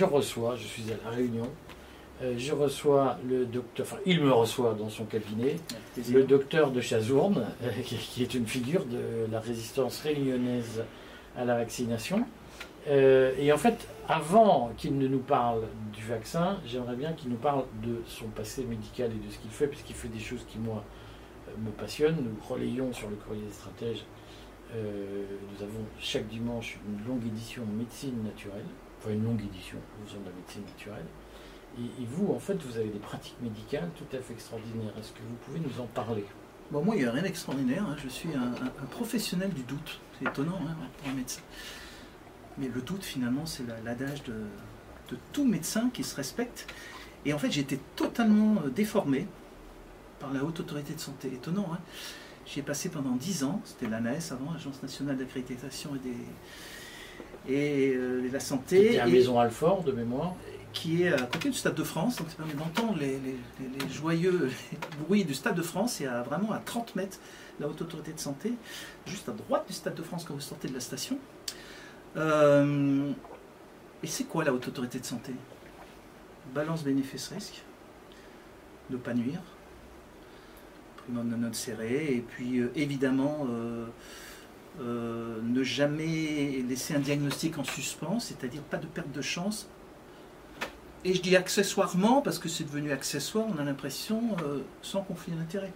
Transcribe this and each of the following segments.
je reçois, je suis à La Réunion, euh, je reçois le docteur, enfin, il me reçoit dans son cabinet, le docteur de Chazourne, euh, qui, qui est une figure de la résistance réunionnaise à la vaccination. Euh, et en fait, avant qu'il ne nous parle du vaccin, j'aimerais bien qu'il nous parle de son passé médical et de ce qu'il fait, puisqu'il fait des choses qui, moi, me passionnent. Nous relayons sur le courrier des stratèges. Nous avons chaque dimanche une longue édition médecine naturelle, enfin une longue édition, nous de la médecine naturelle. Et, vous, en fait, vous avez des pratiques médicales tout à fait extraordinaires. Est-ce que vous pouvez nous en parler? Bon, moi, il n'y a rien d'extraordinaire. Hein. Je suis un, professionnel du doute. C'est étonnant hein, pour un médecin. Mais le doute, finalement, c'est l'adage de, tout médecin qui se respecte. Et en fait, j'ai été totalement euh, déformé par la haute autorité de santé. Étonnant, hein J'y ai passé pendant 10 ans. C'était l'ANAS avant, Agence nationale d'accréditation et, des, et euh, la santé. C'était à Maison Alfort, de mémoire qui est à côté du Stade de France, donc ça permet d'entendre les, joyeux bruits du Stade de France, et à vraiment à 30 mètres la haute autorité de santé, juste à droite du Stade de France quand vous sortez de la station. Euh, et c'est quoi la haute autorité de santé? Balance bénéfice-risque, ne pas nuire, primo de note serré, et puis euh, évidemment euh, ne jamais laisser un diagnostic en suspens, c'est-à-dire pas de perte de chance. Et je dis accessoirement parce que c'est devenu accessoire, on a l'impression sans conflit d'intérêt.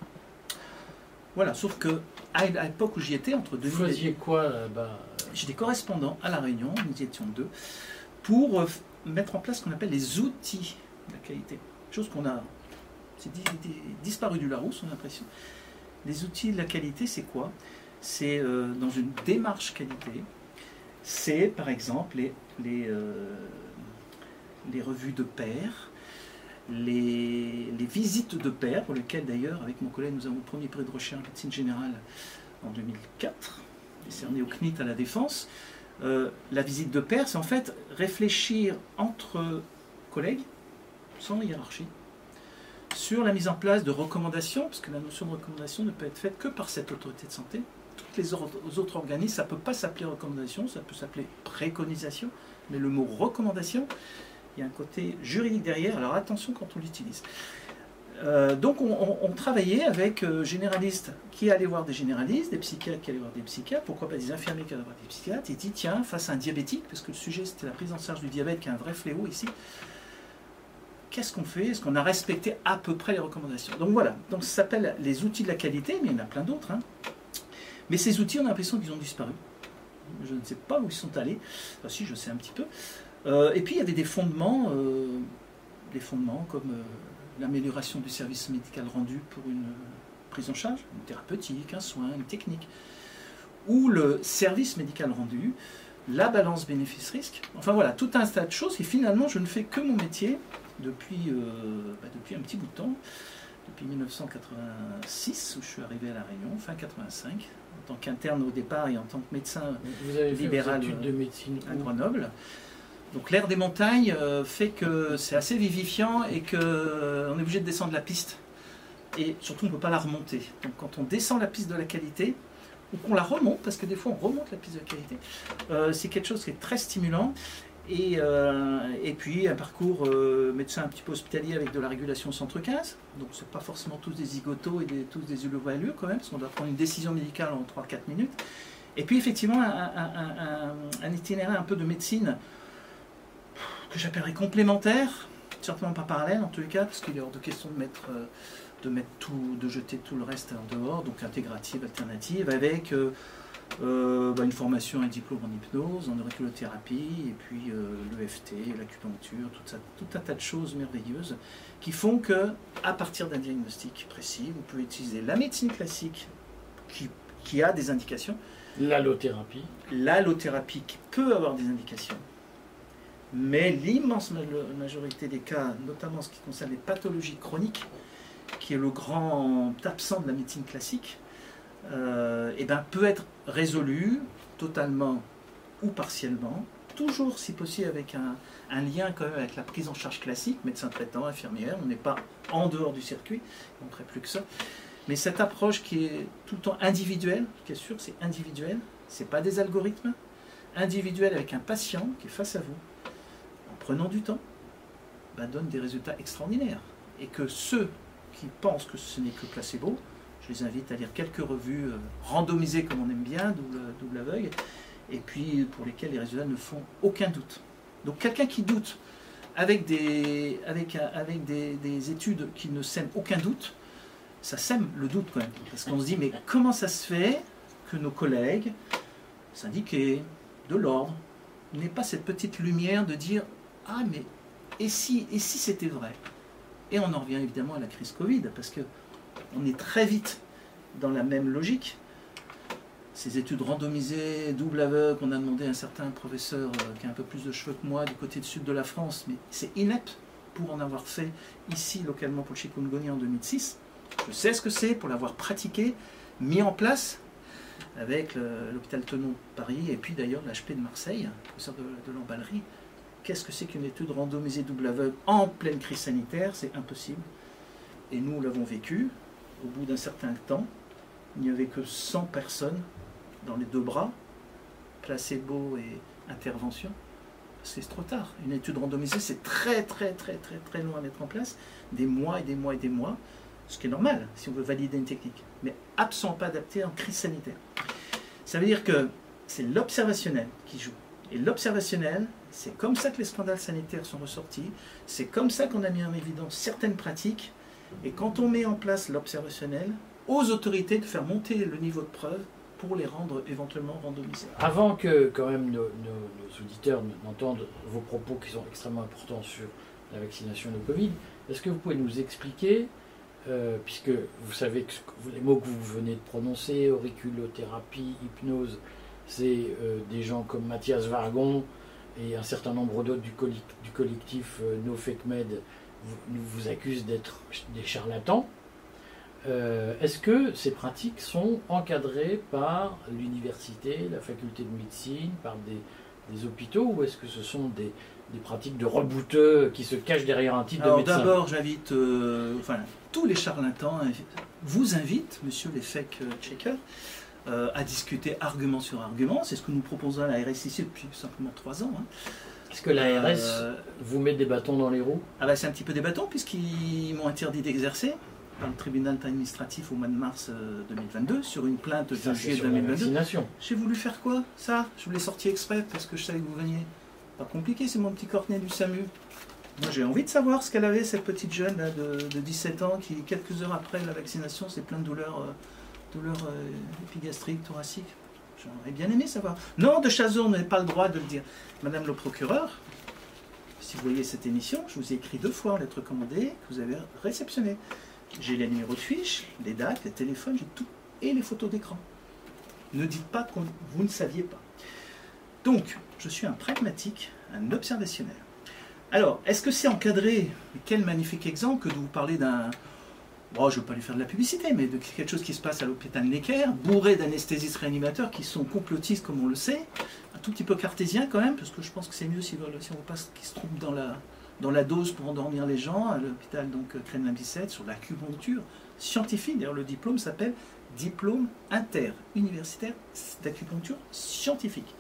Voilà, sauf que à l'époque où j'y étais, entre 2000 Vous faisiez quoi là-bas J'étais correspondant à La Réunion, nous étions deux, pour euh, mettre en place ce qu'on appelle les outils de la qualité. Chose qu'on a. C'est disparu du Larousse, on a l'impression. Les outils de la qualité, c'est quoi? C'est euh, dans une démarche qualité. C'est par exemple les, euh, revues de pairs, les, visites de pairs, pour lesquelles d'ailleurs, avec mon collègue, nous avons le premier prix de recherche en médecine générale en 2004 décerné au CNIT à la Défense, euh, la visite de pair, c'est en fait réfléchir entre collègues, sans hiérarchie, sur la mise en place de recommandations, parce que la notion de recommandation ne peut être faite que par cette autorité de santé. Les autres organismes, ça ne peut pas s'appeler recommandation, ça peut s'appeler préconisation, mais le mot recommandation, il y a un côté juridique derrière, alors attention quand on l'utilise. Euh, donc on, travaillait avec euh, généralistes qui allaient voir des généralistes, des psychiatres qui allaient voir des psychiatres, pourquoi pas des infirmiers qui allaient voir des psychiatres, et dit tiens, face à un diabétique, parce que le sujet c'était la prise en charge du diabète qui est un vrai fléau ici, qu'est-ce qu'on fait? Est-ce qu'on a respecté à peu près les recommandations? Donc voilà, donc ça s'appelle les outils de la qualité, mais il y en a plein d'autres. Hein. Mais ces outils, on a l'impression qu'ils ont disparu. Je ne sais pas où ils sont allés. Enfin, si, je sais un petit peu. Euh, et puis il y avait des fondements, des fondements comme l'amélioration du service médical rendu pour une prise en charge, une thérapeutique, un soin, une technique, ou le service médical rendu, la balance bénéfice-risque. Enfin voilà, tout un tas de choses. Et finalement, je ne fais que mon métier depuis, euh, bah, depuis un petit bout de temps, depuis 1986, où je suis arrivé à La Réunion, fin 85, en tant qu'interne au départ et en tant que médecin Vous avez libéral de médecine à Grenoble. Donc l'air des montagnes euh, fait que c'est assez vivifiant et qu'on euh, est obligé de descendre la piste. Et surtout, on ne peut pas la remonter. Donc quand on descend la piste de la qualité, ou qu'on la remonte, parce que des fois on remonte la piste de la qualité, euh, c'est quelque chose qui est très stimulant. Et, et puis un parcours médecin un petit peu hospitalier avec de la régulation centre 15. Donc c'est pas forcément tous des zigotos et tous des ulovalus quand même, parce qu'on doit prendre une décision médicale en 3-4 minutes. Et puis effectivement un, itinéraire un peu de médecine que j'appellerais complémentaire, certainement pas parallèle en tous les cas, parce qu'il est hors de question de mettre, euh, de mettre tout, de jeter tout le reste en dehors, donc intégrative, alternative, avec euh, euh, bah, une formation, un diplôme en hypnose, en auriculothérapie, et puis l'EFT, l'acupuncture, tout, ça, tout un tas de choses merveilleuses qui font que, à partir d'un diagnostic précis, vous pouvez utiliser la médecine classique qui, qui a des indications. L'allothérapie. L'allothérapie qui peut avoir des indications mais l'immense majorité des cas, notamment ce qui concerne les pathologies chroniques, qui est le grand absent de la médecine classique, euh, eh ben, peut être résolu totalement ou partiellement, toujours si possible avec un, lien quand même avec la prise en charge classique, médecin traitant, infirmière, on n'est pas en dehors du circuit, on ne ferait plus que ça. Mais cette approche qui est tout le temps individuelle, qui est sûr c'est individuel, c'est pas des algorithmes, individuel avec un patient qui est face à vous, prenant du temps, bah, donnent des résultats extraordinaires. Et que ceux qui pensent que ce n'est que placebo, je les invite à lire quelques revues euh, randomisées comme on aime bien, double, aveugle, et puis pour lesquelles les résultats ne font aucun doute. Donc quelqu'un qui doute avec des, avec, avec des, études qui ne sèment aucun doute, ça sème le doute quand même. Parce qu'on se dit, mais comment ça se fait que nos collègues, syndiqués, de l'ordre, n'aient pas cette petite lumière de dire, ah mais et si, et si c'était vrai? Et on en revient évidemment à la crise Covid, parce que on est très vite dans la même logique. Ces études randomisées, double aveugle, on a demandé à un certain professeur euh, qui a un peu plus de cheveux que moi du côté du sud de la France, mais c'est inepte pour en avoir fait ici localement pour le chikungunya en 2006. Je sais ce que c'est pour l'avoir pratiqué, mis en place avec l'hôpital Tenon de Paris et puis d'ailleurs l'HP de Marseille, professeur de, de l'emballerie. Qu'est-ce que c'est qu'une étude randomisée double aveugle en pleine crise sanitaire? C'est impossible. Et nous l'avons vécu. Au bout d'un certain temps, il n'y avait que 100 personnes dans les deux bras, placebo et intervention. C'est trop tard. Une étude randomisée, c'est très très très très très long à mettre en place, des mois et des mois et des mois, ce qui est normal si on veut valider une technique, mais absolument pas adapté en crise sanitaire. Ça veut dire que c'est l'observationnel qui joue. Et l'observationnel, c'est comme ça que les scandales sanitaires sont ressortis, c'est comme ça qu'on a mis en évidence certaines pratiques, et quand on met en place l'observationnel, aux autorités de faire monter le niveau de preuve pour les rendre éventuellement randomisés. Avant que quand même nos, auditeurs n'entendent vos propos qui sont extrêmement importants sur la vaccination de Covid, est-ce que vous pouvez nous expliquer, euh, puisque vous savez que les mots que vous venez de prononcer, auriculothérapie, hypnose, c'est euh, des gens comme Mathias Vargon et un certain nombre d'autres du, collectif euh, No Fake Med vous, vous accusent d'être des charlatans. Euh, est-ce que ces pratiques sont encadrées par l'université, la faculté de médecine, par des, hôpitaux, ou est-ce que ce sont des, pratiques de rebouteux qui se cachent derrière un titre de médecin? D'abord, j'invite, euh, enfin, tous les charlatans vous invitent, monsieur les fake checkers, euh, à discuter argument sur argument. C'est ce que nous proposons à la RSIC depuis simplement trois ans. Hein. Est-ce que l'ARS vous met des bâtons dans les roues ah bah, C'est un petit peu des bâtons, puisqu'ils m'ont interdit d'exercer par le tribunal administratif au mois de mars 2022 euh, sur une plainte de juillet 2022. J'ai voulu faire quoi Ça? Je vous l'ai sorti exprès parce que je savais que vous veniez. Pas compliqué, c'est mon petit cornet du SAMU. Moi j'ai envie de savoir ce qu'elle avait, cette petite jeune là, de, 17 ans qui, quelques heures après la vaccination, c'est plein de douleurs, euh, douleurs euh, épigastriques, thoraciques. J'aurais bien aimé savoir. Non, de Chazon, on n'avait pas le droit de le dire. Madame le procureur, si vous voyez cette émission, je vous ai écrit deux fois en lettre commandée que vous avez réceptionné. J'ai les numéros de fiche, les dates, les téléphones, j'ai tout, et les photos d'écran. Ne dites pas que vous ne saviez pas. Donc, je suis un pragmatique, un observationnel. Alors, est-ce que c'est encadré? Quel magnifique exemple que de vous parler d'un... Bon, je ne veux pas lui faire de la publicité, mais de quelque chose qui se passe à l'hôpital Necker, bourré d'anesthésistes réanimateurs qui sont complotistes, comme on le sait, un tout petit peu cartésien quand même, parce que je pense que c'est mieux si, si on passe qu'ils se trompent dans la, dans la dose pour endormir les gens à l'hôpital donc Kremlin 17 sur l'acupuncture scientifique. D'ailleurs, le diplôme s'appelle diplôme inter-universitaire d'acupuncture scientifique.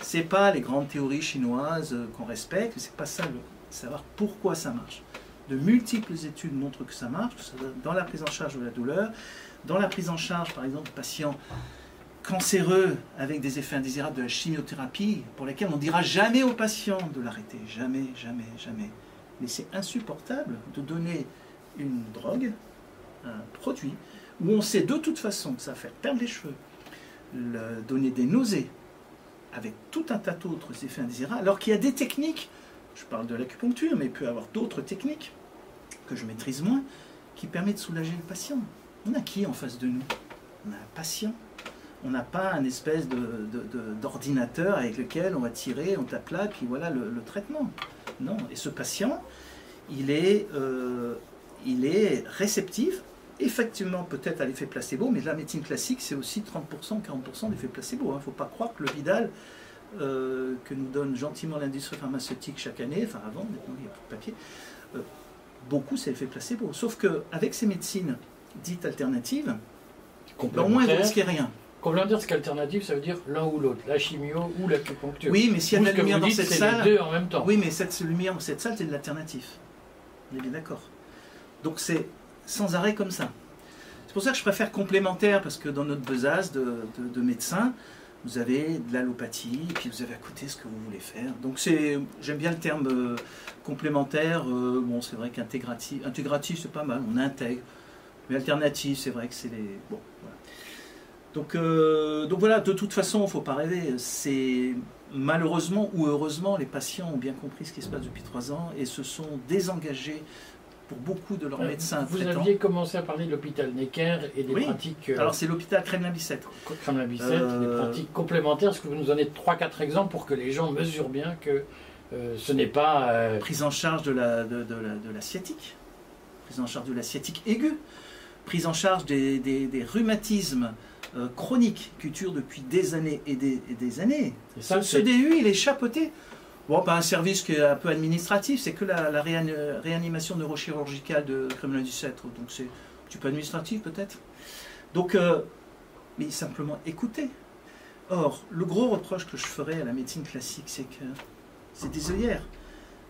C'est pas les grandes théories chinoises euh, qu'on respecte, c'est pas ça le savoir pourquoi ça marche. De multiples études montrent que ça marche, dans la prise en charge de la douleur, dans la prise en charge par exemple de patients cancéreux avec des effets indésirables de la chimiothérapie pour lesquels on ne dira jamais aux patients de l'arrêter. Jamais, jamais, jamais. Mais c'est insupportable de donner une drogue, un produit, où on sait de toute façon que ça va faire perdre les cheveux, donner des nausées, avec tout un tas d'autres effets indésirables, alors qu'il y a des techniques, je parle de l'acupuncture, mais il peut y avoir d'autres techniques que je maîtrise moins, qui permettent de soulager le patient. On a qui en face de nous? On a un patient on n'a pas un espèce d'ordinateur avec lequel on va tirer, on tape là, puis voilà le, traitement. Non. Et ce patient, il est, euh, il est réceptif, effectivement peut-être à l'effet placebo, mais la médecine classique, c'est aussi 30%, 40% d'effet placebo. Il hein. ne faut pas croire que le Vidal, euh, que nous donne gentiment l'industrie pharmaceutique chaque année, enfin avant, maintenant il n'y a plus de papier, euh, beaucoup c'est l'effet placebo. Sauf qu'avec ces médecines dites alternatives, au moins vous ne risquez rien Complémentaire, c'est qu'alternative, ça veut dire l'un ou l'autre, la chimio ou l'acupuncture. Oui, mais s'il y a de la lumière dans cette salle. Les deux en même temps. Oui, mais cette lumière dans cette salle, c'est de l'alternatif. On est bien d'accord. Donc c'est sans arrêt comme ça. C'est pour ça que je préfère complémentaire, parce que dans notre besace de, de, médecins, vous avez de l'allopathie, et puis vous avez à côté ce que vous voulez faire. Donc j'aime bien le terme euh, complémentaire. Euh, bon, c'est vrai qu'intégratif, intégratif, c'est pas mal, on intègre. Mais alternative, c'est vrai que c'est les. Bon, voilà. Donc, euh, donc voilà, de toute façon, il ne faut pas rêver. C'est malheureusement ou heureusement, les patients ont bien compris ce qui se passe depuis trois ans et se sont désengagés pour beaucoup de leurs euh, médecins. Vous aviez commencé à parler de l'hôpital Necker et des pratiques. Euh, Alors c'est l'hôpital Kremlin-Bicêtre. Kremlin-Bicêtre, des pratiques complémentaires. Est-ce que vous nous donnez trois, quatre exemples pour que les gens mesurent bien que ce n'est pas. Prise en charge de la, de, de, la, sciatique, prise en charge de la sciatique aiguë, prise en charge des, des, des rhumatismes euh, chronique qui dure depuis des années et des, années. ça, ce CDU, il est chapeauté. Bon, pas un service qui est un peu administratif, c'est que la, réanimation neurochirurgicale de Kremlin 17, donc c'est un petit peu administratif peut-être. Donc, euh, mais simplement écouter. Or, le gros reproche que je ferais à la médecine classique, c'est que c'est des œillères.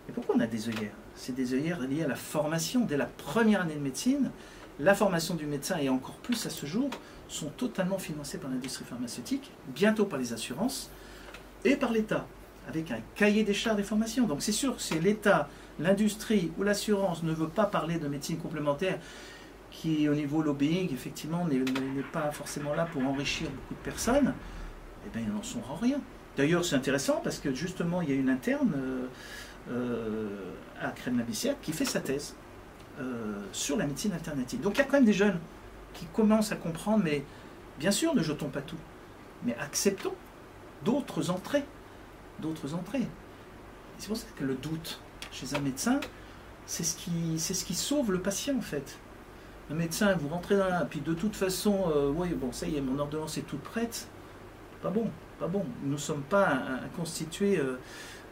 Et pourquoi on a des œillères? C'est des œillères liées à la formation. Dès la première année de médecine, la formation du médecin, et encore plus à ce jour, sont totalement financés par l'industrie pharmaceutique, bientôt par les assurances et par l'État, avec un cahier des charges des formations. Donc c'est sûr que si l'État, l'industrie ou l'assurance ne veut pas parler de médecine complémentaire, qui au niveau lobbying, effectivement, n'est pas forcément là pour enrichir beaucoup de personnes, eh bien, ils n'en sont rien. D'ailleurs, c'est intéressant parce que justement, il y a une interne euh, euh, à crème qui fait sa thèse euh, sur la médecine alternative. Donc il y a quand même des jeunes qui commencent à comprendre, mais bien sûr, ne jetons pas tout, mais acceptons d'autres entrées, d'autres entrées. C'est pour ça que le doute chez un médecin, c'est ce qui, sauve le patient en fait. Un médecin, vous rentrez dans là, puis de toute façon, euh, oui, bon, ça y est, mon ordonnance est toute prête. Pas bon, pas bon. Nous ne sommes pas un, constitué, euh,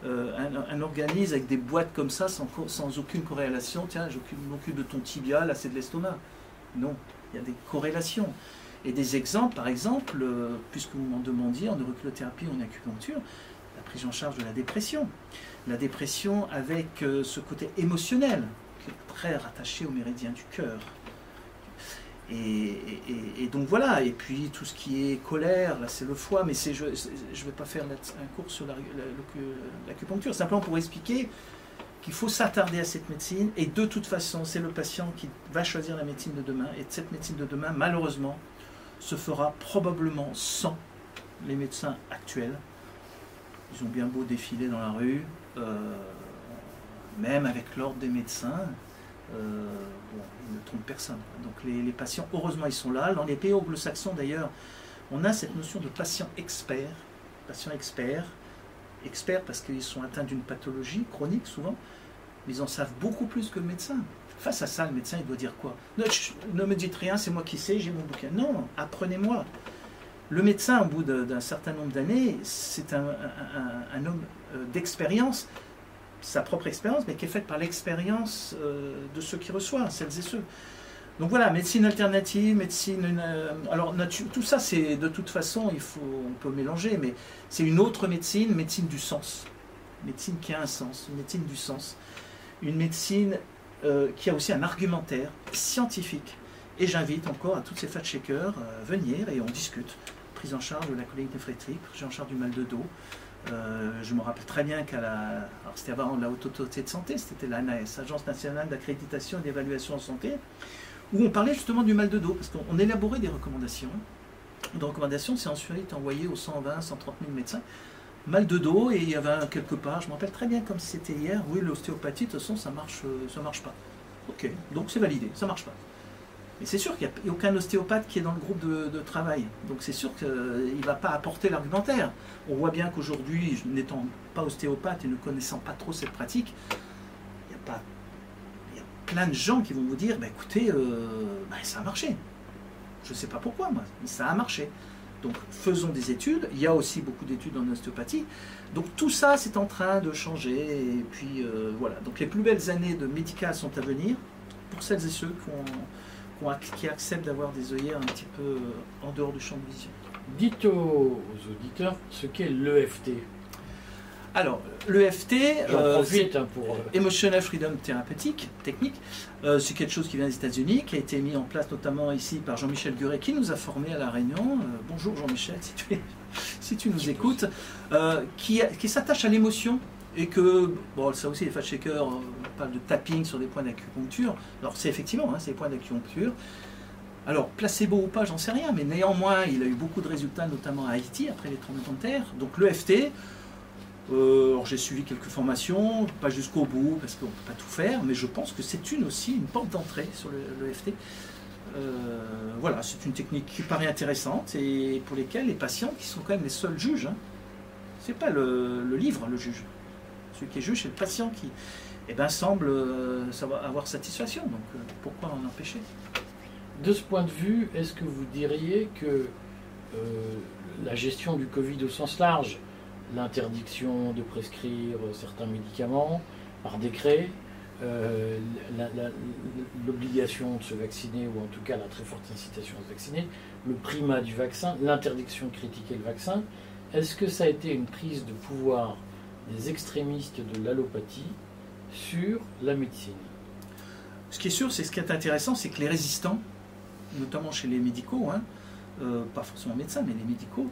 euh, un, organisme avec des boîtes comme ça, sans, aucune corrélation. Tiens, j'occupe m'occupe de ton tibia, là c'est de l'estomac. Non, il y a des corrélations. Et des exemples, par exemple, puisque vous m'en demandiez, en auriculothérapie ou en acupuncture, la prise en charge de la dépression. La dépression avec euh, ce côté émotionnel, qui est très rattaché au méridien du cœur. Et, donc voilà, et puis tout ce qui est colère, là c'est le foie, mais je ne vais pas faire un cours sur l'acupuncture, simplement pour expliquer qu'il faut s'attarder à cette médecine et de toute façon, c'est le patient qui va choisir la médecine de demain et cette médecine de demain, malheureusement, se fera probablement sans les médecins actuels. Ils ont bien beau défiler dans la rue, euh, même avec l'ordre des médecins, euh, ils ne trompent personne. Donc les, patients, heureusement, ils sont là. Dans les pays anglo-saxons, d'ailleurs, on a cette notion de patient expert, patient expert, experts parce qu'ils sont atteints d'une pathologie chronique souvent, mais ils en savent beaucoup plus que le médecin. Face à ça, le médecin, il doit dire quoi? Ne, me dites rien, c'est moi qui sais, j'ai mon bouquin. Non, apprenez-moi. Le médecin, au bout d'un certain nombre d'années, c'est un, homme euh, d'expérience, sa propre expérience, mais qui est faite par l'expérience euh, de ceux qui reçoivent, celles et ceux. Donc voilà, médecine alternative, médecine. Euh, alors tout ça, c'est de toute façon, il faut, on peut mélanger, mais c'est une autre médecine, médecine du sens, médecine qui a un sens, une médecine du sens, une médecine qui a aussi un argumentaire scientifique. Et j'invite encore à tous ces fat shakers à venir et on discute. Prise en charge de la colique néphrétique, prise en charge du mal de dos. Euh, je me rappelle très bien qu'à la. Alors c'était avant la haute autorité de santé, c'était l'ANAS, Agence nationale d'accréditation et d'évaluation en santé où on parlait justement du mal de dos, parce qu'on élaborait des recommandations. Des recommandations, c'est ensuite envoyé aux 120, 130 000 médecins. Mal de dos, et il y avait quelque part, je me rappelle très bien comme c'était hier, oui, l'ostéopathie, de toute façon, ça marche, euh, ça marche pas. Ok, donc c'est validé, ça marche pas. Mais c'est sûr qu'il n'y a aucun ostéopathe qui est dans le groupe de, travail. Donc c'est sûr qu'il ne va pas apporter l'argumentaire. On voit bien qu'aujourd'hui, n'étant pas ostéopathe et ne connaissant pas trop cette pratique, il n'y a plein de gens qui vont vous dire, bah, écoutez, euh, bah, ça a marché. Je ne sais pas pourquoi, moi, mais ça a marché. Donc faisons des études. Il y a aussi beaucoup d'études en ostéopathie. Donc tout ça, c'est en train de changer. Et puis euh, voilà. Donc les plus belles années de médical sont à venir pour celles et ceux qui, qui acceptent d'avoir des œillères un petit peu euh, en dehors du champ de vision. Dites aux, auditeurs ce qu'est l'EFT. Alors, l'EFT, euh, hein, pour... Euh, Emotional Freedom Thérapeutique, technique, euh, c'est quelque chose qui vient des États-Unis, qui a été mis en place notamment ici par Jean-Michel Guret, qui nous a formés à La Réunion. bonjour Jean-Michel, si tu, si tu nous écoutes, qui, qui s'attache à l'émotion et que, bon, ça aussi, les fat shakers parlent de tapping sur des points d'acupuncture. Alors, c'est effectivement, hein, c'est des points d'acupuncture. Alors, placebo ou pas, j'en sais rien, mais néanmoins, il a eu beaucoup de résultats, notamment à Haïti, après les tremblements de terre. Donc, l'EFT, euh, j'ai suivi quelques formations, pas jusqu'au bout, parce qu'on ne peut pas tout faire, mais je pense que c'est une aussi une porte d'entrée sur l'EFT. Euh, voilà, c'est une technique qui paraît intéressante et pour lesquelles les patients, qui sont quand même les seuls juges, hein, c'est pas le, livre le juge. Celui qui est juge, c'est le patient qui eh ben, semble euh, avoir satisfaction. Donc euh, pourquoi en empêcher? De ce point de vue, est-ce que vous diriez que euh, la gestion du Covid au sens large, l'interdiction de prescrire certains médicaments par décret, l'obligation de se vacciner, ou en tout cas la très forte incitation à se vacciner, le primat du vaccin, l'interdiction de critiquer le vaccin, est-ce que ça a été une prise de pouvoir des extrémistes de l'allopathie sur la médecine Ce qui est sûr, c'est ce qui est intéressant, c'est que les résistants notamment chez les médicaux, hein, euh, pas forcément médecins, mais les médicaux,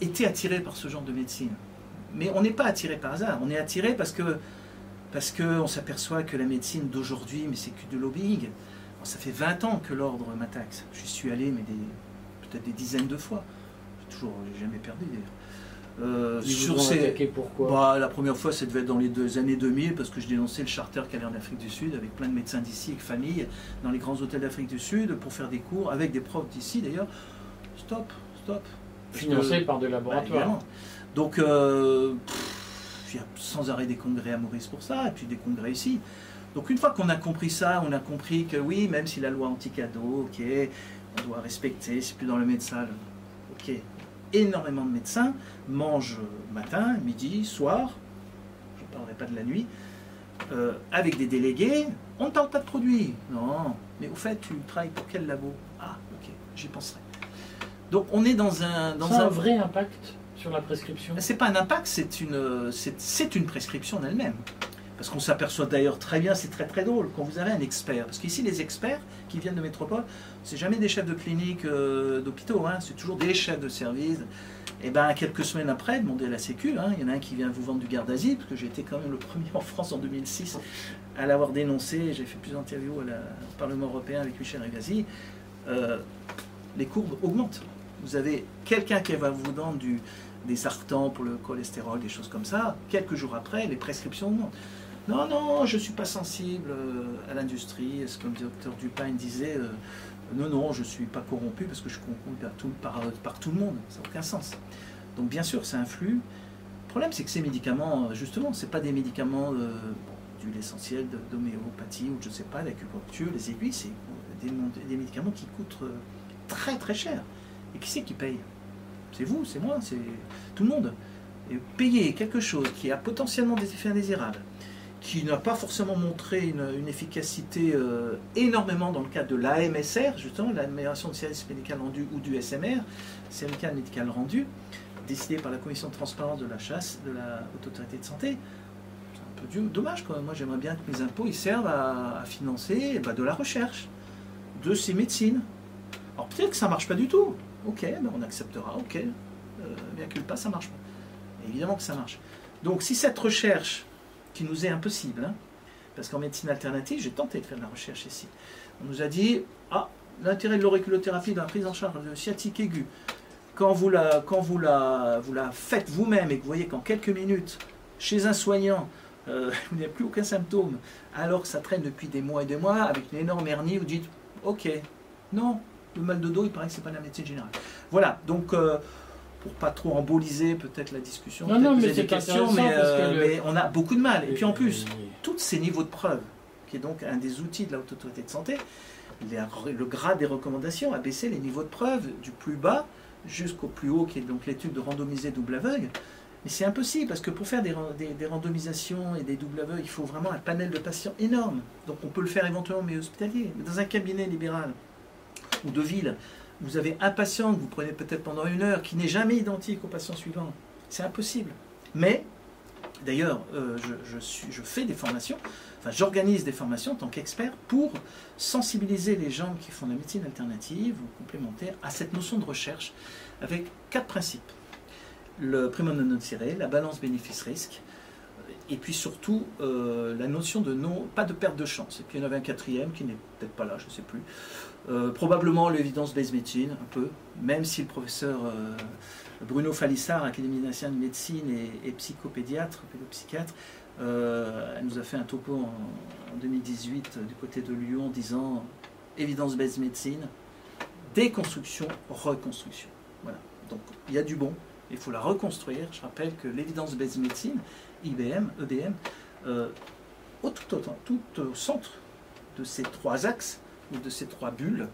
étaient attirés par ce genre de médecine. Mais on n'est pas attiré par hasard, on est attiré parce qu'on s'aperçoit que la médecine d'aujourd'hui, mais c'est que du lobbying. ça fait 20 ans que l'ordre m'attaque. Je suis allé, mais peut-être des dizaines de fois. J'ai jamais perdu d'ailleurs. Euh, sur ces... pourquoi bah, La première fois, ça devait être dans les deux années 2000, parce que je dénonçais le charter qu'il y avait en Afrique du Sud, avec plein de médecins d'ici, avec famille, dans les grands hôtels d'Afrique du Sud, pour faire des cours, avec des profs d'ici d'ailleurs. Stop, stop. Financé par des laboratoires. Bah, Donc, euh, il y a sans arrêt des congrès à Maurice pour ça, et puis des congrès ici. Donc, une fois qu'on a compris ça, on a compris que oui, même si la loi anti-cadeau, ok, on doit respecter, c'est plus dans le médecin, ok, énormément de médecins mangent matin, midi, soir, je ne parlerai pas de la nuit, euh, avec des délégués, on ne parle pas de produits. Non, mais au fait, tu travailles pour quel labo? Ah, ok, j'y penserai. Donc on est dans un... Dans un, vrai impact sur la prescription? C'est pas un impact, c'est une, c'est une prescription en elle-même. Parce qu'on s'aperçoit d'ailleurs très bien, c'est très très drôle, quand vous avez un expert. Parce qu'ici, les experts qui viennent de métropole, c'est jamais des chefs de clinique euh, d'hôpitaux, hein, c'est toujours des chefs de service. Et bien, quelques semaines après, demandez à la Sécu, hein, il y en a un qui vient vous vendre du garde d'asile, parce que j'ai été quand même le premier en France en 2006 à l'avoir dénoncé. J'ai fait plusieurs interviews au Parlement européen avec Michel Rivasi. Euh, les courbes augmentent. Vous avez quelqu'un qui va vous vendre des sartans pour le cholestérol, des choses comme ça. Quelques jours après, les prescriptions augmentent. Non, non, je ne suis pas sensible euh, à l'industrie. Ce que le docteur Dupin disait, euh, non, non, je ne suis pas corrompu parce que je suis corrompu par tout, par, tout le monde. Ça n'a aucun sens. Donc bien sûr, ça influe. Le problème, c'est que ces médicaments, justement, ce pas des médicaments euh, d'huile essentielle, d'homéopathie ou je ne sais pas, l'acupuncture, les aiguilles, c'est des, médicaments qui coûtent très très cher. Et qui c'est qui paye? C'est vous, c'est moi, c'est tout le monde. Et payer quelque chose qui a potentiellement des effets indésirables, qui n'a pas forcément montré une, efficacité euh, énormément dans le cadre de l'AMSR, justement, l'amélioration de service médical rendu ou du SMR, syndicat médical rendu, décidé par la commission de transparence de la chasse de la Haute Autorité de Santé. C'est un peu dommage quand même. Moi, j'aimerais bien que mes impôts servent à, financer ben, de la recherche, de ces médecines. Alors peut-être que ça marche pas du tout. Ok, ben, on acceptera. Ok, euh, bien que pas, ça marche pas. évidemment que ça marche. Donc si cette recherche qui nous est impossible. Hein. parce qu'en médecine alternative, j'ai tenté de faire de la recherche ici. On nous a dit, ah, l'intérêt de l'auriculothérapie dans la prise en charge de sciatique aiguë, quand vous la, quand vous la, vous la faites vous-même et que vous voyez qu'en quelques minutes, chez un soignant, euh, vous n'avez plus aucun symptôme, alors que ça traîne depuis des mois et des mois, avec une énorme hernie, vous dites, ok, non, le mal de dos, il paraît que c'est pas de la médecine générale. Voilà, donc... Euh, pour pas trop emboliser peut-être la discussion. Non, non, mais c'est questions, euh, mais, on a beaucoup de mal. Et puis en plus, tous ces niveaux de preuve, qui est donc un des outils de la haute autorité de santé, le grade des recommandations a baissé les niveaux de preuve du plus bas jusqu'au plus haut, qui est donc l'étude de randomisée double aveugle. Mais c'est impossible, parce que pour faire des, des, randomisations et des doubles aveugles, il faut vraiment un panel de patients énorme. Donc on peut le faire éventuellement, mais hospitalier. Mais dans un cabinet libéral ou de ville, vous avez un patient que vous prenez peut-être pendant une heure qui n'est jamais identique au patient suivant. C'est impossible. Mais, d'ailleurs, euh, je, fais des formations, enfin j'organise des formations en tant qu'expert pour sensibiliser les gens qui font de la médecine alternative ou complémentaire à cette notion de recherche avec quatre principes. Le primo non la balance bénéfice-risque, et puis surtout euh, la notion de non, pas de perte de chance. Et puis il y en avait un quatrième qui n'est peut-être pas là, je ne sais plus. Euh, probablement l'évidence base médecine, un peu, même si le professeur euh, Bruno Falissard, Académie nationale de médecine et, psychopédiatre, pédopsychiatre, elle nous a fait un topo en, 2018 du côté de Lyon disant évidence base médecine, déconstruction, reconstruction. Voilà. Donc il y a du bon, il faut la reconstruire. Je rappelle que l'évidence base médecine, IBM, EBM, euh, tout, au centre de ces trois axes, ou de ces trois bulles,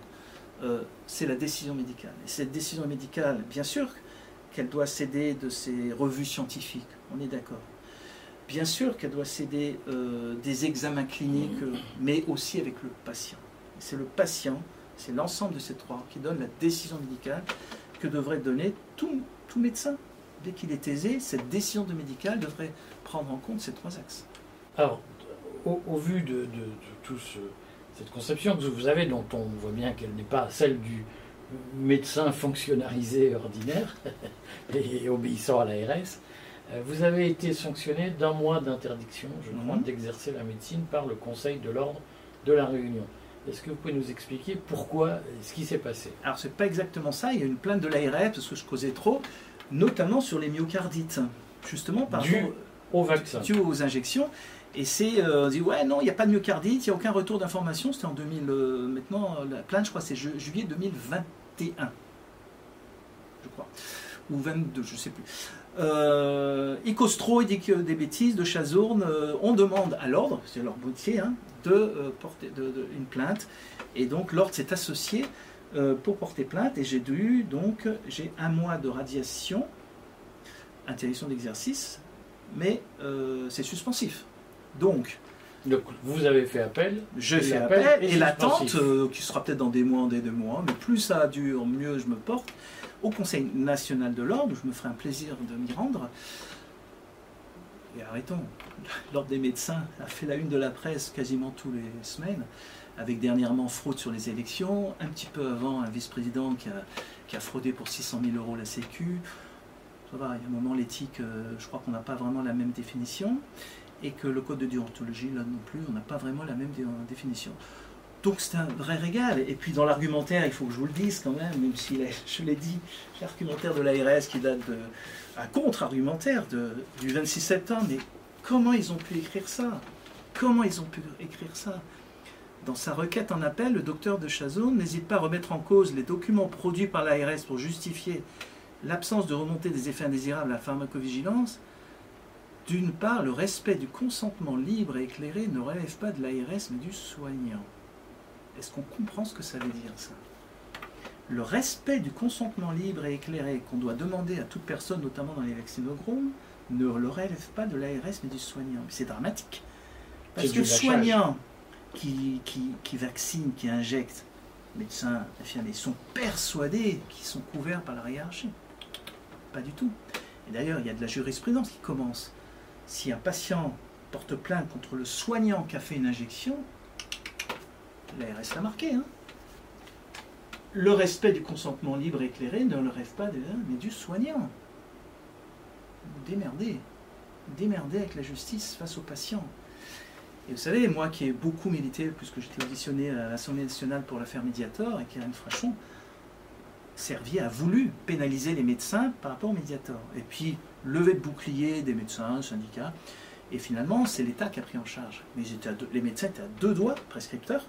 euh, c'est la décision médicale. Et cette décision médicale, bien sûr qu'elle doit céder de ses revues scientifiques, on est d'accord. Bien sûr qu'elle doit céder euh, des examens cliniques, mais aussi avec le patient. C'est le patient, c'est l'ensemble de ces trois qui donne la décision médicale que devrait donner tout, tout médecin. Dès qu'il est aisé, cette décision de médicale devrait prendre en compte ces trois axes. Alors, au, vu de, de, toute cette conception que vous avez, dont on voit bien qu'elle n'est pas celle du médecin fonctionnalisé ordinaire et obéissant à l'ARS, euh, vous avez été sanctionné d'un mois d'interdiction, je crois, mhm. d'exercer la médecine par le Conseil de l'ordre de la Réunion. Est-ce que vous pouvez nous expliquer pourquoi, ce qui s'est passé? Alors, c'est pas exactement ça. Il y a une plainte de l'ARS, parce que je causais trop, notamment sur les myocardites, justement par rapport au vaccin. aux injections. Et c'est, euh, on dit, ouais, non, il n'y a pas de myocardite, il n'y a aucun retour d'information. C'était en 2000, euh, maintenant, la plainte, je crois, c'est juillet 2021. Je crois. Ou 22, je ne sais plus. Euh, Icostro, il dit que des bêtises de Chazourne. On demande à l'ordre, c'est leur boutier, hein, de porter une plainte. Et donc, l'ordre s'est associé pour porter plainte. Et j'ai dû, donc, j'ai un mois de radiation, interdiction d'exercice, mais c'est suspensif. Donc, vous avez fait appel J'ai fait appel, et l'attente, euh, qui sera peut-être dans des mois, des deux mois, mais plus ça dure, mieux je me porte, au Conseil national de l'ordre, je me ferai un plaisir de m'y rendre. Et arrêtons. L'ordre des médecins a fait la une de la presse quasiment tous les semaines, avec dernièrement fraude sur les élections, un petit peu avant un vice-président qui a, qui a fraudé pour 600 000 euros la Sécu ça va, il y a un moment, l'éthique, euh, je crois qu'on n'a pas vraiment la même définition, et que le code de déontologie, là non plus, on n'a pas vraiment la même définition. Donc c'est un vrai régal. Et puis dans l'argumentaire, il faut que je vous le dise quand même, même si je l'ai dit, l'argumentaire de l'ARS qui date de. un contre-argumentaire du 26 septembre, mais comment ils ont pu écrire ça? Comment ils ont pu écrire ça? Dans sa requête en appel, le docteur de Chazot n'hésite pas à remettre en cause les documents produits par l'ARS pour justifier l'absence de remontée des effets indésirables à la pharmacovigilance, d'une part, le respect du consentement libre et éclairé ne relève pas de l'ARS mais du soignant. Est-ce qu'on comprend ce que ça veut dire ça? Le respect du consentement libre et éclairé qu'on doit demander à toute personne, notamment dans les vaccinogromes, ne le relève pas de l'ARS mais du soignant. C'est dramatique. Parce que le soignant qui, qui, qui vaccine, qui injecte, médecins infirmiers sont persuadés qu'ils sont couverts par la hiérarchie. Pas du tout. Et d'ailleurs, il y a de la jurisprudence qui commence. Si un patient porte plainte contre le soignant qui a fait une injection, l'ARS l'a marqué. Hein. le respect du consentement libre et éclairé ne le rêve pas de mais du soignant. Démerdez. Démerdez avec la justice face au patient. Et vous savez, moi qui ai beaucoup milité, puisque j'étais auditionné à l'Assemblée nationale pour l'affaire Mediator, et Karen Frachon, Servier a voulu pénaliser les médecins par rapport au Mediator. Et puis, lever de bouclier des médecins, syndicats. Et finalement, c'est l'État qui a pris en charge. Mais les médecins étaient à deux doigts, prescripteurs,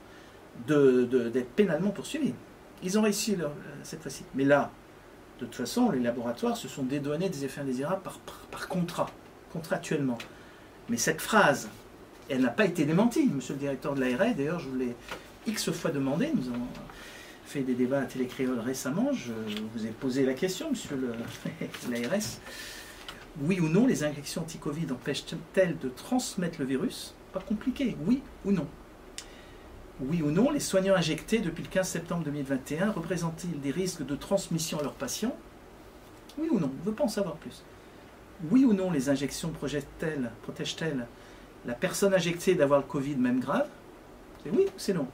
d'être pénalement poursuivis. Ils ont réussi cette fois-ci. Mais là, de toute façon, les laboratoires se sont dédouanés des effets indésirables par, contrat, contractuellement. Mais cette phrase, elle n'a pas été démentie, monsieur le directeur de l'ARS. D'ailleurs, je vous l'ai X fois demandé. Fait des débats à Télécréole récemment, je vous ai posé la question, monsieur l'ARS. Oui ou non, les injections anti-Covid empêchent-elles de transmettre le virus? Pas compliqué, oui ou non Oui ou non, les soignants injectés depuis le 15 septembre 2021 représentent-ils des risques de transmission à leurs patients? Oui ou non On ne veut pas en savoir plus. Oui ou non, les injections protègent-elles la personne injectée d'avoir le Covid, même grave? C'est oui ou c'est non?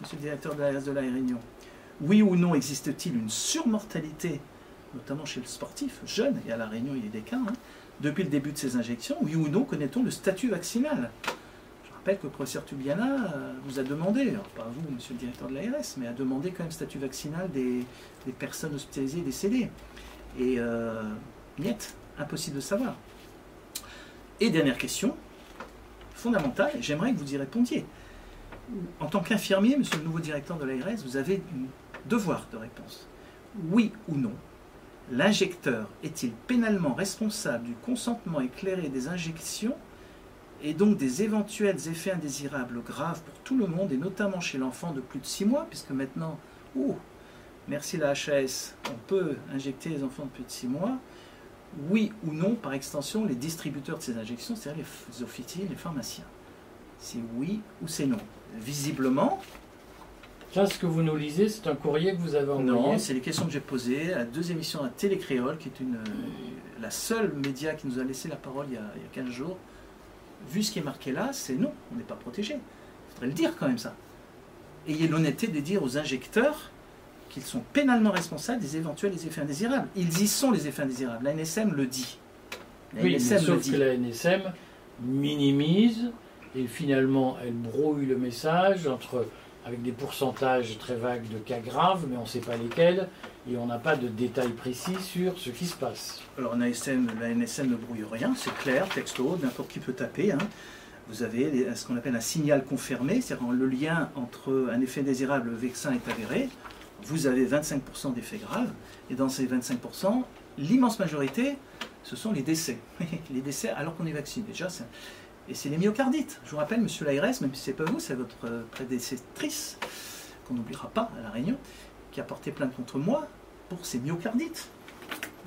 Monsieur le directeur de l'ARS de la Réunion. Oui ou non, existe-t-il une surmortalité, notamment chez le sportif jeune, et à la Réunion il y a des cas, hein, depuis le début de ces injections Oui ou non, connaît-on le statut vaccinal? Rappelle que le professeur Tubiana euh, vous a demandé, pas vous, monsieur le directeur de l'ARS, mais a demandé quand même statut vaccinal des, personnes hospitalisées décédées. Et euh, niet, impossible de savoir. Et dernière question, fondamentale, j'aimerais que vous y répondiez. En tant qu'infirmier, monsieur le nouveau directeur de l'ARS, vous avez devoir de réponse. Oui ou non, l'injecteur est-il pénalement responsable du consentement éclairé des injections et donc des éventuels effets indésirables graves pour tout le monde, et notamment chez l'enfant de plus de 6 mois, puisque maintenant, ouh, merci la HAS, on peut injecter les enfants de plus de 6 mois, oui ou non, par extension, les distributeurs de ces injections, c'est-à-dire les officiers, les pharmaciens. C'est oui ou c'est non. Visiblement. Ça, ce que vous nous lisez, c'est un courrier que vous avez envoyé Non, c'est les questions que j'ai posées à deux émissions à Télécréole, qui est une, la seule média qui nous a laissé la parole il y a, il y a 15 jours, vu ce qui est marqué là, c'est non, on n'est pas protégé. Il faudrait le dire quand même ça. Ayez l'honnêteté de dire aux injecteurs qu'ils sont pénalement responsables des éventuels effets indésirables. Ils y sont les effets indésirables. La NSM le dit. La oui, NSM sauf que la NSM minimise et finalement elle brouille le message entre avec des pourcentages très vagues de cas graves, mais on ne sait pas lesquels, et on n'a pas de détails précis sur ce qui se passe. Alors la NSM, ne brouille rien, c'est clair, texto, n'importe qui peut taper. Hein. Vous avez ce qu'on appelle un signal confirmé, c'est-à-dire le lien entre un effet désirable et le vaccin est avéré. Vous avez 25% d'effets graves, et dans ces 25%, l'immense majorité, ce sont les décès. les décès alors qu'on est vacciné. Déjà, et c'est les myocardites. Je vous rappelle, monsieur l'ARS, même si ce n'est pas vous, c'est votre prédécessrice, qu'on n'oubliera pas à La Réunion, qui a porté plainte contre moi pour ces myocardites.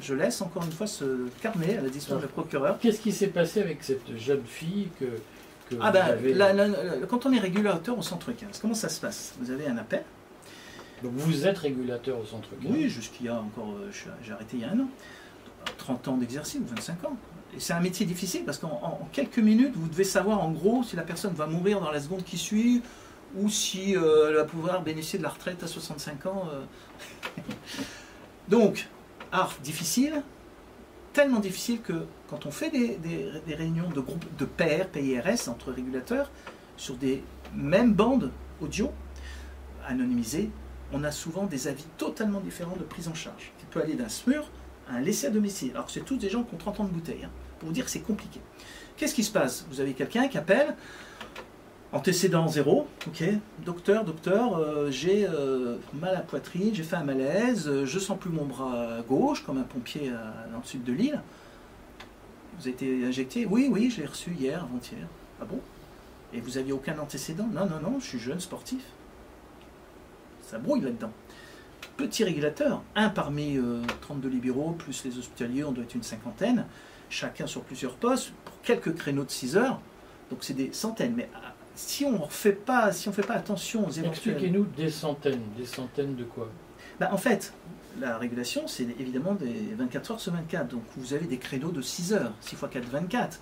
Je laisse encore une fois ce carnet à la disposition du procureur. Qu'est-ce qui s'est passé avec cette jeune fille que, ah ben, quand on est régulateur au centre 15, comment ça se passe? Vous avez un appel? Donc vous êtes régulateur au centre 15 Oui, jusqu'il y a encore, euh, j'ai arrêté il y a un an. 30 ans d'exercice ou 25 ans. C'est un métier difficile parce qu'en quelques minutes, vous devez savoir en gros si la personne va mourir dans la seconde qui suit ou si euh, elle va pouvoir bénéficier de la retraite à 65 ans. Euh. Donc, art difficile, tellement difficile que quand on fait des, réunions de groupes de pairs, PIRS, entre régulateurs, sur des mêmes bandes audio anonymisées, on a souvent des avis totalement différents de prise en charge, qui peut aller d'un SMUR un laissé à domicile. Alors c'est tous des gens qui ont 30 ans de bouteille. Hein pour vous dire que c'est compliqué. Qu'est-ce qui se passe? Vous avez quelqu'un qui appelle, antécédent zéro, ok, docteur, docteur, euh, j'ai euh, mal à poitrine, j'ai fait un malaise, euh, je sens plus mon bras gauche, comme un pompier dans le sud de l'île. Vous avez été injecté? Oui, oui, je l'ai reçu hier, avant-hier. Ah bon? Et vous n'aviez aucun antécédent? Non, non, non, je suis jeune sportif. Ça brouille là-dedans. Petit régulateur, un parmi 32 libéraux, plus les hospitaliers, on doit être une cinquantaine chacun sur plusieurs postes, pour quelques créneaux de 6 heures. Donc c'est des centaines. Mais ah, si on ne fait pas, si on fait pas attention aux éventuels... Expliquez-nous des centaines. Des centaines de quoi? Bah, En fait, la régulation, c'est évidemment des 24 heures sur 24. Donc vous avez des créneaux de 6 heures, 6 x 4, 24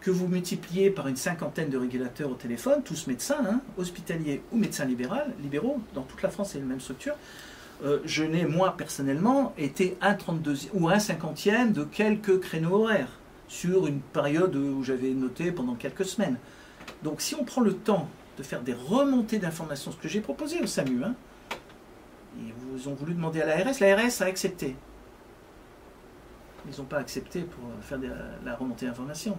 que vous multipliez par une cinquantaine de régulateurs au téléphone, tous médecins, hein, hospitaliers ou médecins libéraux, dans toute la France c'est la même structure, euh, je n'ai, moi, personnellement, été un 32 ou un cinquantième de quelques créneaux horaires sur une période où j'avais noté pendant quelques semaines. Donc si on prend le temps de faire des remontées d'informations, ce que j'ai proposé au SAMU, hein, ils vous ont voulu demander à l'ARS, l'ARS a accepté. Ils n'ont pas accepté pour faire la remontée d'informations.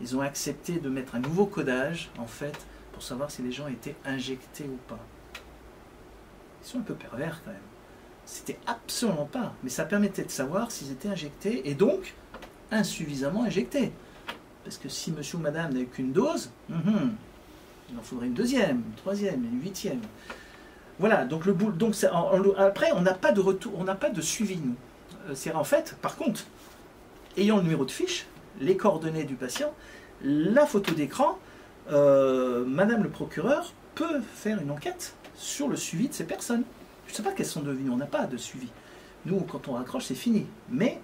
Ils ont accepté de mettre un nouveau codage, en fait, pour savoir si les gens étaient injectés ou pas. Ils sont un peu pervers quand même. C'était absolument pas. Mais ça permettait de savoir s'ils étaient injectés et donc insuffisamment injectés. Parce que si monsieur ou madame n'avait qu'une dose, mhm, il en faudrait une deuxième, une troisième, une huitième. Voilà, donc le boule. Donc après, on n'a pas de retour, on n'a pas de suivi, nous. Euh, c'est en fait, par contre, ayant le numéro de fiche, les coordonnées du patient, la photo d'écran, euh, madame le procureur peut faire une enquête sur le suivi de ces personnes. Je ne sais pas qu'elles sont devenues, on n'a pas de suivi. Nous, quand on raccroche, c'est fini. Mais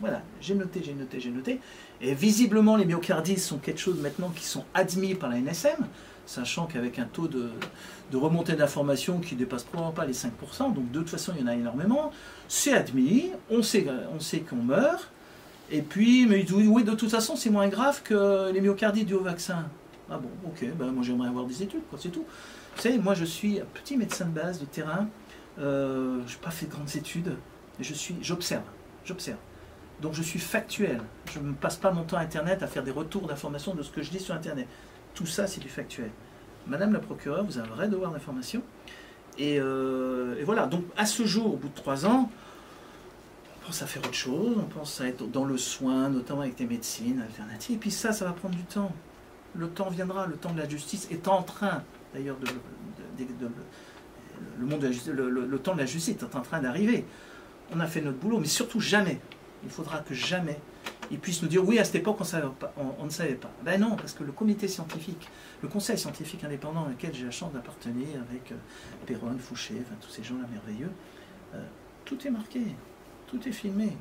voilà, j'ai noté, j'ai noté, j'ai noté. Et visiblement, les myocardites sont quelque chose maintenant qui sont admis par la NSM, sachant qu'avec un taux de, remontée d'informations qui ne dépasse probablement pas les 5%, donc de toute façon, il y en a énormément. C'est admis, on sait, on sait qu'on meurt. Et puis, mais oui, de toute façon, c'est moins grave que les myocardites du au vaccin. Ah bon, ok, ben moi j'aimerais avoir des études, quoi, c'est tout. Vous savez, moi je suis un petit médecin de base, de terrain, euh, je n'ai pas fait de grandes études, je suis, j'observe, j'observe. Donc je suis factuel. Je ne passe pas mon temps à Internet à faire des retours d'informations de ce que je dis sur Internet. Tout ça, c'est du factuel. Madame la procureure, vous avez un vrai devoir d'information. Et, euh, et, voilà, donc à ce jour, au bout de trois ans, on pense à faire autre chose, on pense à être dans le soin, notamment avec des médecines alternatives. Et puis ça, ça va prendre du temps. Le temps viendra, le temps de la justice est en train, d'ailleurs, le, temps de la justice est en train d'arriver. On a fait notre boulot, mais surtout jamais, il faudra que jamais ils puissent nous dire oui, à cette époque, on, ne savait pas. Ben non, parce que le comité scientifique, le conseil scientifique indépendant auquel j'ai la chance d'appartenir, avec euh, Fouché, tous ces gens-là merveilleux, euh, tout est marqué, tout est filmé,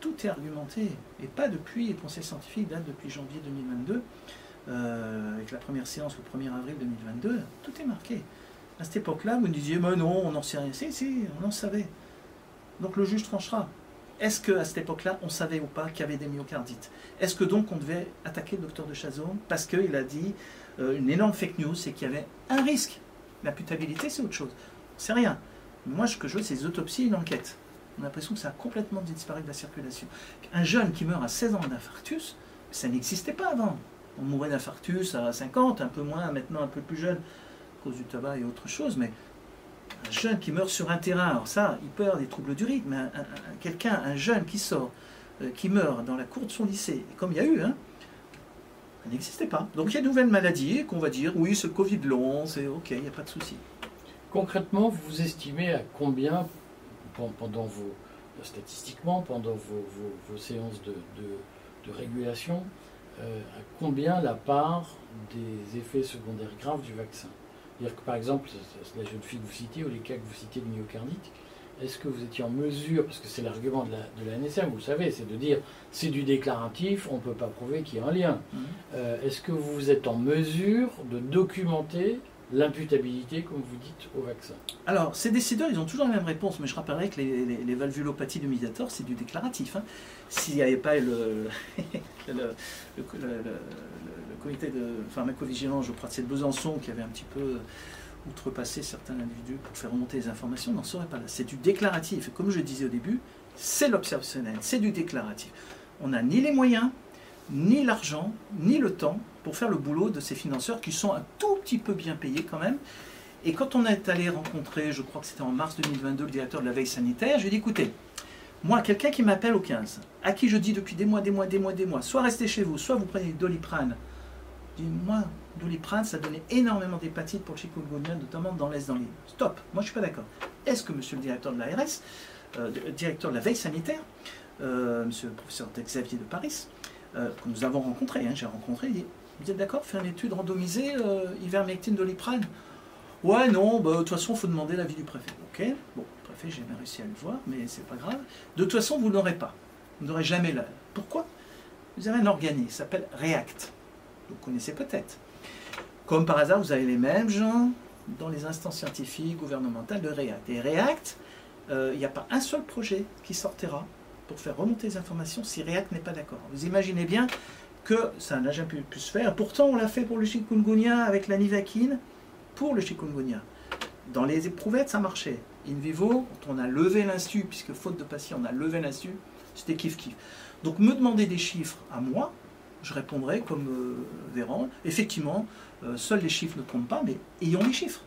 tout est argumenté. Et pas depuis, le conseil scientifique date depuis janvier 2022, euh, avec la première séance le 1er avril 2022, tout est marqué. À cette époque-là, vous nous disiez, mais non, on n'en sait rien. Si, si, on en savait. Donc le juge tranchera. Est-ce qu'à cette époque-là, on savait ou pas qu'il y avait des myocardites? Est-ce que donc on devait attaquer le docteur de Chazon parce qu'il a dit euh, une énorme fake news, c'est qu'il y avait un risque? L'imputabilité, c'est autre chose. C'est rien. Moi, ce que je veux, c'est des autopsies et une enquête. On a l'impression que ça a complètement disparu de la circulation. Un jeune qui meurt à 16 ans d'infarctus, ça n'existait pas avant. On mourait d'infarctus à 50, un peu moins, maintenant un peu plus jeune, à cause du tabac et autre chose, mais un jeune qui meurt sur un terrain, alors ça, il peut avoir des troubles du rythme, mais quelqu'un, un jeune qui sort, euh, qui meurt dans la cour de son lycée, comme il y a eu, hein, ça n'existait pas. Donc il y a de nouvelles maladies qu'on va dire, oui, c'est le Covid long, c'est ok, il n'y a pas de souci. Concrètement, vous estimez à combien, pendant vos, statistiquement, pendant vos, séances de, régulation, euh, à combien la part des effets secondaires graves du vaccin c'est-à-dire que par exemple, la jeune fille que vous citiez, ou les cas que vous citiez de myocardite, est-ce que vous étiez en mesure, parce que c'est l'argument de la, NSM, vous le savez, c'est de dire c'est du déclaratif, on ne peut pas prouver qu'il y a un lien. Mhm. Euh, est-ce que vous êtes en mesure de documenter l'imputabilité, comme vous dites, au vaccin Alors, ces décideurs, ils ont toujours la même réponse, mais je rappellerai que les, valvulopathies de médiator, c'est du déclaratif. Hein. S'il n'y avait pas le, le, comité de pharmacovigilance, je crois, de Besançon, qui avait un petit peu outrepassé certains individus pour faire remonter les informations, on n'en serait pas là. C'est du déclaratif. Comme je disais au début, c'est l'observationnel, c'est du déclaratif. On n'a ni les moyens, ni l'argent, ni le temps pour faire le boulot de ces financeurs qui sont un tout petit peu bien payés quand même. Et quand on est allé rencontrer, je crois que c'était en mars 2022, le directeur de la veille sanitaire, je lui ai dit écoutez, moi, quelqu'un qui m'appelle au 15, à qui je dis depuis des mois, des mois, des mois, des mois, soit restez chez vous, soit vous prenez doliprane. Je dis moi, doliprane, ça donnait énormément d'hépatite pour le chikungunya, notamment dans l'Est, dans l'île. Stop, moi je suis pas d'accord. Est-ce que monsieur le directeur de l'ARS, euh, directeur de la veille sanitaire, euh, monsieur le professeur Xavier de Paris, euh, que nous avons rencontré, hein, j'ai rencontré, il dit Vous êtes d'accord faire une étude randomisée euh, ivermectine doliprane? Ouais, non, bah, de toute façon, il faut demander l'avis du préfet. Ok, bon, le préfet, j'ai jamais réussi à le voir, mais c'est pas grave. De toute façon, vous n'aurez pas. Vous n'aurez jamais là. Pourquoi? Vous avez un organisme, ça s'appelle REACT. Vous connaissez peut-être. Comme par hasard, vous avez les mêmes gens dans les instances scientifiques, gouvernementales de REACT. Et REACT, euh, il n'y a pas un seul projet qui sortira pour faire remonter les informations si REACT n'est pas d'accord. Vous imaginez bien que ça n'a jamais pu, se faire. Pourtant, on l'a fait pour le chikungunya avec la nivaquine, pour le chikungunya. Dans les éprouvettes, ça marchait. In vivo, on a levé l'insu, puisque faute de patient, on a levé l'insu, c'était kiff-kiff. Donc me demander des chiffres à moi, je répondrai comme euh, Véran, effectivement, euh, seuls les chiffres ne comptent pas, mais ayons les chiffres.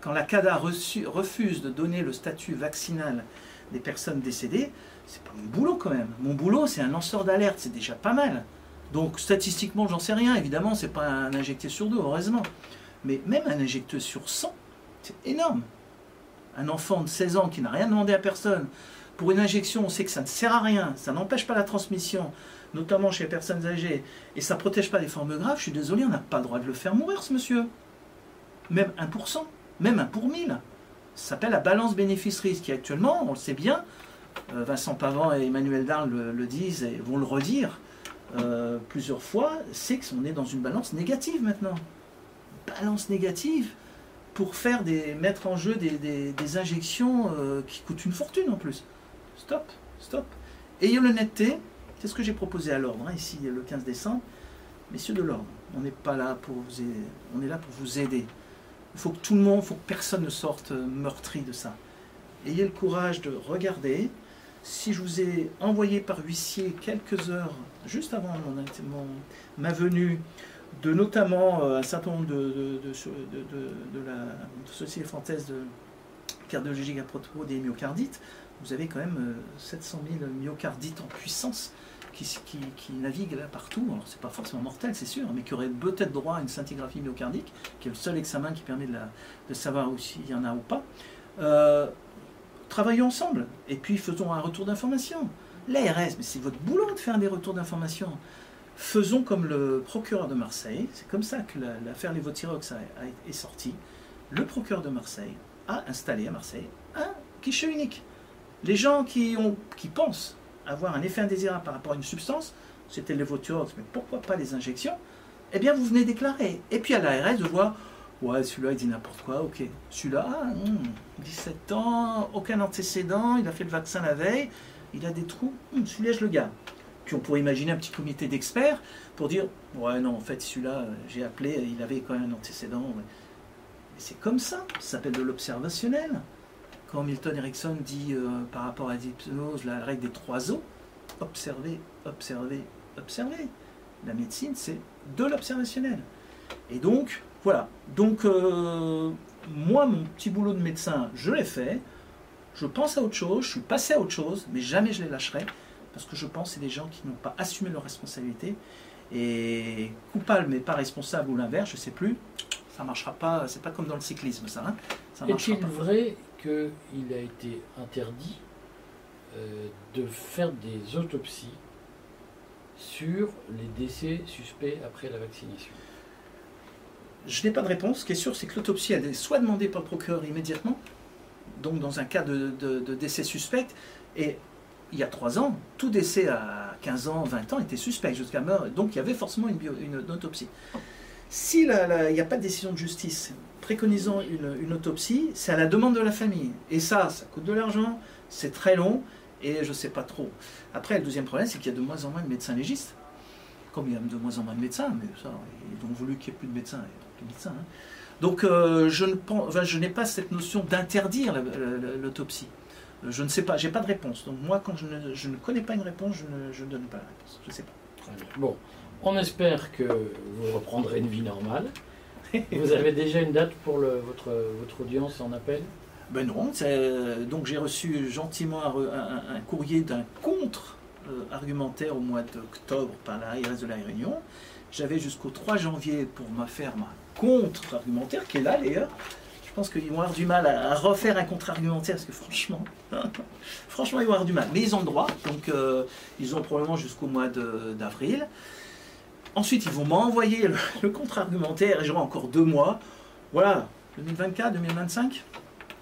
Quand la CADA refuse de donner le statut vaccinal des personnes décédées, c'est pas mon boulot quand même. Mon boulot, c'est un lanceur d'alerte, c'est déjà pas mal. Donc statistiquement, j'en sais rien. Évidemment, c'est pas un injecté sur deux, heureusement. Mais même un injecteur sur 100, c'est énorme. Un enfant de 16 ans qui n'a rien demandé à personne, pour une injection, on sait que ça ne sert à rien, ça n'empêche pas la transmission, notamment chez les personnes âgées, et ça ne protège pas les formes graves, je suis désolé, on n'a pas le droit de le faire mourir, ce monsieur. même 1%, même 1 pour 1000. Ça s'appelle la balance bénéfice-risque, qui actuellement, on le sait bien, euh, Vincent Pavant et Emmanuel Darle le, disent et vont le redire euh, plusieurs fois, c'est qu'on est dans une balance négative maintenant. Balance négative pour faire des, mettre en jeu des, injections euh, qui coûtent une fortune en plus. Stop, stop. Ayez l'honnêteté, c'est ce que j'ai proposé à l'ordre, hein, ici le 15 décembre. Messieurs de l'ordre, on n'est pas là pour vous on est là pour vous aider. Il faut que tout le monde, il faut que personne ne sorte meurtri de ça. Ayez le courage de regarder, si je vous ai envoyé par huissier quelques heures, juste avant mon, ma venue, de notamment euh, un certain nombre de, de, la Société française de cardiologie à propos des myocardites, vous avez quand même 700 euh, 000 myocardites en puissance qui, qui, naviguent là partout. Alors, c'est pas forcément mortel, c'est sûr, mais qui auraient peut-être droit à une scintigraphie myocardique, qui est le seul examen qui permet de, la, de savoir s'il y en a ou pas. Euh, travaillons ensemble et puis faisons un retour d'information. L'ARS, mais c'est votre boulot de faire des retours d'information. Faisons comme le procureur de Marseille, c'est comme ça que l'affaire Levothyrox est sortie. Le procureur de Marseille a installé à Marseille un guichet unique. Les gens qui, pensent avoir un effet indésirable par rapport à une substance, c'était le Levothyrox, mais pourquoi pas les injections? Eh bien, vous venez déclarer. Et puis à l'ARS de voir Ouais, celui-là, il dit n'importe quoi, ok. Celui-là, 17 hmm, ans, aucun antécédent, il a fait le vaccin la veille, il a des trous, hmm, celui-là, je le garde. Puis on pourrait imaginer un petit comité d'experts pour dire Ouais, non, en fait, celui-là, j'ai appelé, il avait quand même un antécédent. C'est comme ça, ça s'appelle de l'observationnel. Quand Milton Erickson dit euh, par rapport à l'hypnose, la règle des trois os, observer, observer, observer. La médecine, c'est de l'observationnel. Et donc, voilà. Donc, euh, moi, mon petit boulot de médecin, je l'ai fait. Je pense à autre chose, je suis passé à autre chose, mais jamais je les lâcherai. Parce que je pense que c'est des gens qui n'ont pas assumé leurs responsabilités. Et coupable mais pas responsable ou l'inverse, je ne sais plus, ça ne marchera pas. C'est pas comme dans le cyclisme, ça. Hein Est-il vrai qu'il a été interdit euh, de faire des autopsies sur les décès suspects après la vaccination? Je n'ai pas de réponse. Ce qui est sûr, c'est que l'autopsie a soit demandée par le procureur immédiatement, donc dans un cas de, décès suspect, et il y a trois ans, tout décès à 15 ans, 20 ans était suspect jusqu'à mort, donc il y avait forcément une, une, autopsie. S'il n'y a pas de décision de justice préconisant une, une autopsie, c'est à la demande de la famille. Et ça, ça coûte de l'argent, c'est très long, et je ne sais pas trop. Après, le deuxième problème, c'est qu'il y a de moins en moins de médecins légistes. Comme il y a de moins en moins de médecins, mais ça, ils ont voulu qu'il n'y ait plus de médecins. Hein. Donc euh, je, ne je n'ai pas cette notion d'interdire l'autopsie. Euh, je ne sais pas, j'ai pas de réponse. Donc moi, quand je ne, connais pas une réponse, je ne, donne pas la réponse. Je ne sais pas. Bon, on espère que vous reprendrez une vie normale. vous avez déjà une date pour votre, votre audience en appel? Ben non. Donc j'ai reçu gentiment un, courrier d'un contre-argumentaire au mois d'octobre par la RS de la Réunion. J'avais jusqu'au 3 janvier pour me faire ma contre-argumentaire, qui est là d'ailleurs. Je pense qu'ils vont avoir du mal à, refaire un contre-argumentaire, parce que franchement, franchement, ils vont avoir du mal. Mais ils ont le droit, donc euh, ils ont probablement jusqu'au mois d'avril. Ensuite, ils vont m'envoyer le, contre-argumentaire, et j'aurai encore deux mois. Voilà, 2024, 2025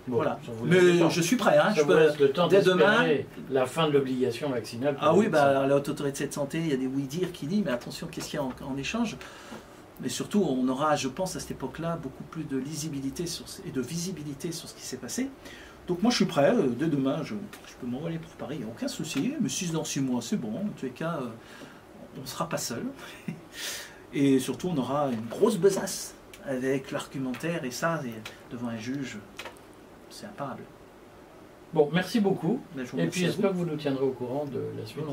voilà. Mais je suis prêt. Hein. je peux, le temps dès demain. La fin de l'obligation vaccinale. Ah oui, bah, la haute autorité de santé, il y a des oui-dire qui dit, mais attention, qu'est-ce qu'il y a en échange? Mais surtout, on aura, je pense, à cette époque-là, beaucoup plus de lisibilité et de visibilité sur ce qui s'est passé. Donc moi, je suis prêt. Euh, dès demain, je, peux m'envoyer pour Paris, il n'y a aucun souci. Mais si dans six mois, c'est bon. En tous les cas, euh, on ne sera pas seul. et surtout, on aura une grosse besace avec l'argumentaire. Et ça, devant un juge, c'est imparable. Bon, merci beaucoup. Et puis j'espère que vous nous tiendrez au courant de la suite.